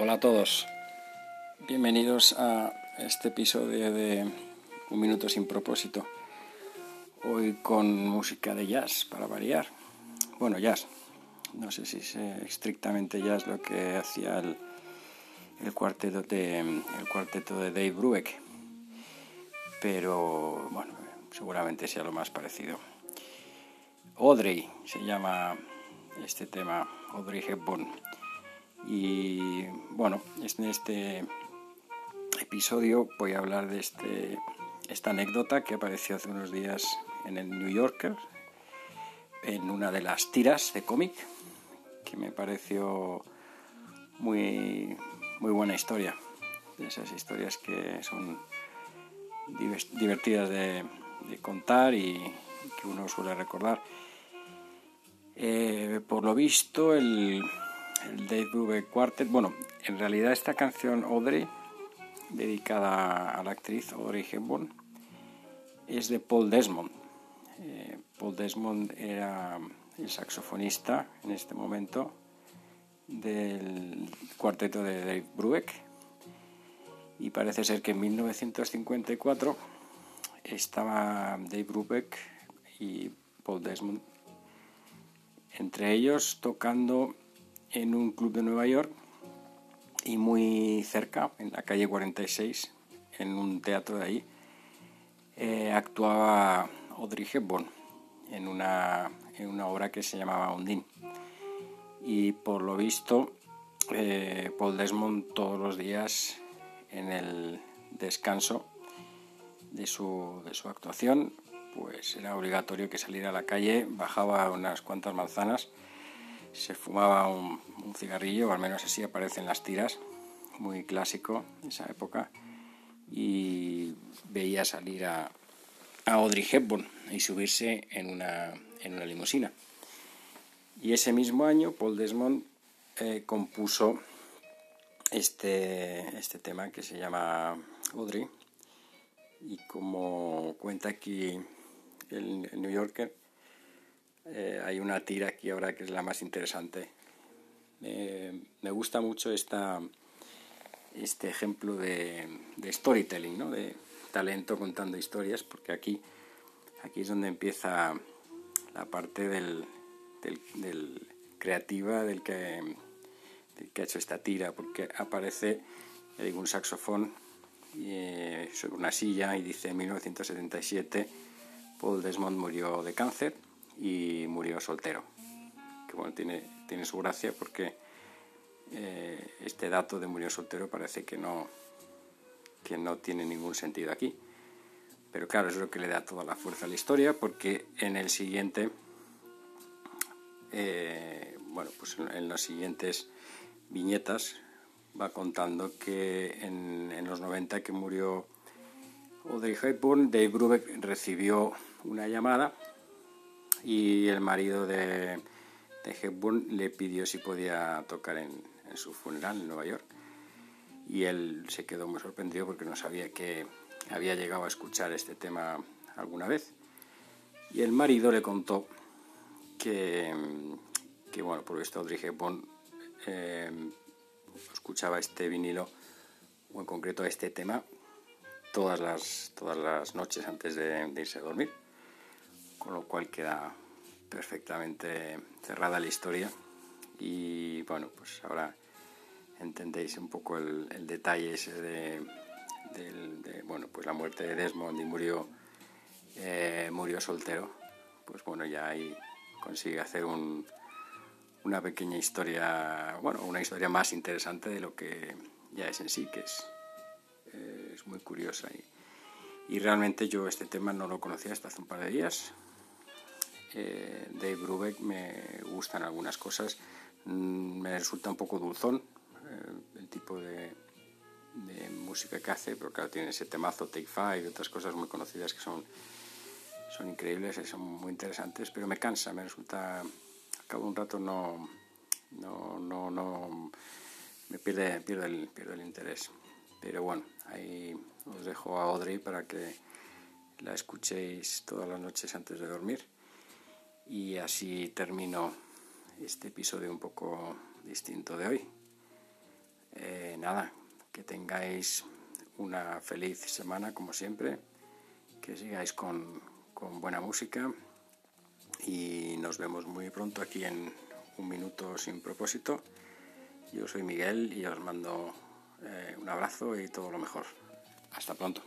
Hola a todos. Bienvenidos a este episodio de Un Minuto sin propósito. Hoy con música de jazz para variar. Bueno, jazz. No sé si es estrictamente jazz lo que hacía el, el, cuarteto, de, el cuarteto de Dave Brubeck. Pero bueno, seguramente sea lo más parecido. Audrey se llama este tema, Audrey Hepburn. Y bueno, en este episodio voy a hablar de este, esta anécdota que apareció hace unos días en el New Yorker, en una de las tiras de cómic, que me pareció muy, muy buena historia. Esas historias que son divertidas de, contar y que uno suele recordar. Eh, por lo visto, el, el Dave Brubeck Quartet. Bueno, en realidad esta canción Audrey, dedicada a la actriz Audrey Hepburn, es de Paul Desmond. Eh, Paul Desmond era el saxofonista en este momento del cuarteto de Dave Brubeck y parece ser que en 1954 estaba Dave Brubeck y Paul Desmond entre ellos tocando en un club de Nueva York y muy cerca, en la calle 46, en un teatro de ahí, eh, actuaba Audrey Hepburn en una, en una obra que se llamaba Undine. Y por lo visto, eh, Paul Desmond todos los días en el descanso de su, de su actuación, pues era obligatorio que saliera a la calle, bajaba unas cuantas manzanas se fumaba un, cigarrillo, o al menos así aparecen las tiras, muy clásico de esa época, y veía salir a, Audrey Hepburn y subirse en una, en una limusina. Y ese mismo año Paul Desmond eh, compuso este, este tema que se llama Audrey, y como cuenta aquí el New Yorker, eh, hay una tira aquí ahora que es la más interesante. me gusta mucho esta, este ejemplo de, storytelling, ¿no? de talento contando historias, porque aquí, aquí es donde empieza la parte del, del, creativa del que, que ha hecho esta tira, porque aparece un saxofón eh, sobre una silla y dice en 1977 Paul Desmond murió de cáncer y murió soltero. Que bueno, tiene, tiene su gracia porque eh, este dato de murió soltero parece que no, que no tiene ningún sentido aquí. Pero claro, es lo que le da toda la fuerza a la historia porque en el siguiente, eh, bueno, pues en las siguientes viñetas va contando que en, los 90 que murió Audrey Hepburn, Dave Brubeck recibió una llamada y el marido de, de Hepburn le pidió si podía tocar en, su funeral en Nueva York. Y él se quedó muy sorprendido porque no sabía que había llegado a escuchar este tema alguna vez. Y el marido le contó que, que bueno, por esto Audrey Hepburn eh, escuchaba este vinilo o en concreto este tema todas las, todas las noches antes de irse a dormir con lo cual queda perfectamente cerrada la historia y bueno, pues ahora entendéis un poco el, detalle ese de, bueno, pues la muerte de Desmond y murió, eh, murió soltero, pues bueno, ya ahí consigue hacer una pequeña historia, bueno, una historia más interesante de lo que ya es en sí, que es, eh, es muy curiosa. Y, y realmente yo este tema no lo conocía hasta hace un par de días, eh, de Brubeck me gustan algunas cosas. Mm, me resulta un poco dulzón eh, el tipo de, música que hace, pero claro, tiene ese temazo Take Five y otras cosas muy conocidas que son, son increíbles y son muy interesantes, pero me cansa, me resulta, al cabo de un rato no, no, no, no me pierde, pierde, el, pierde el interés. Pero bueno, ahí os dejo a Audrey para que la escuchéis todas las noches antes de dormir. Y así termino este episodio un poco distinto de hoy. Eh, nada, que tengáis una feliz semana como siempre, que sigáis con, con buena música y nos vemos muy pronto aquí en Un Minuto Sin Propósito. Yo soy Miguel y os mando eh, un abrazo y todo lo mejor. Hasta pronto.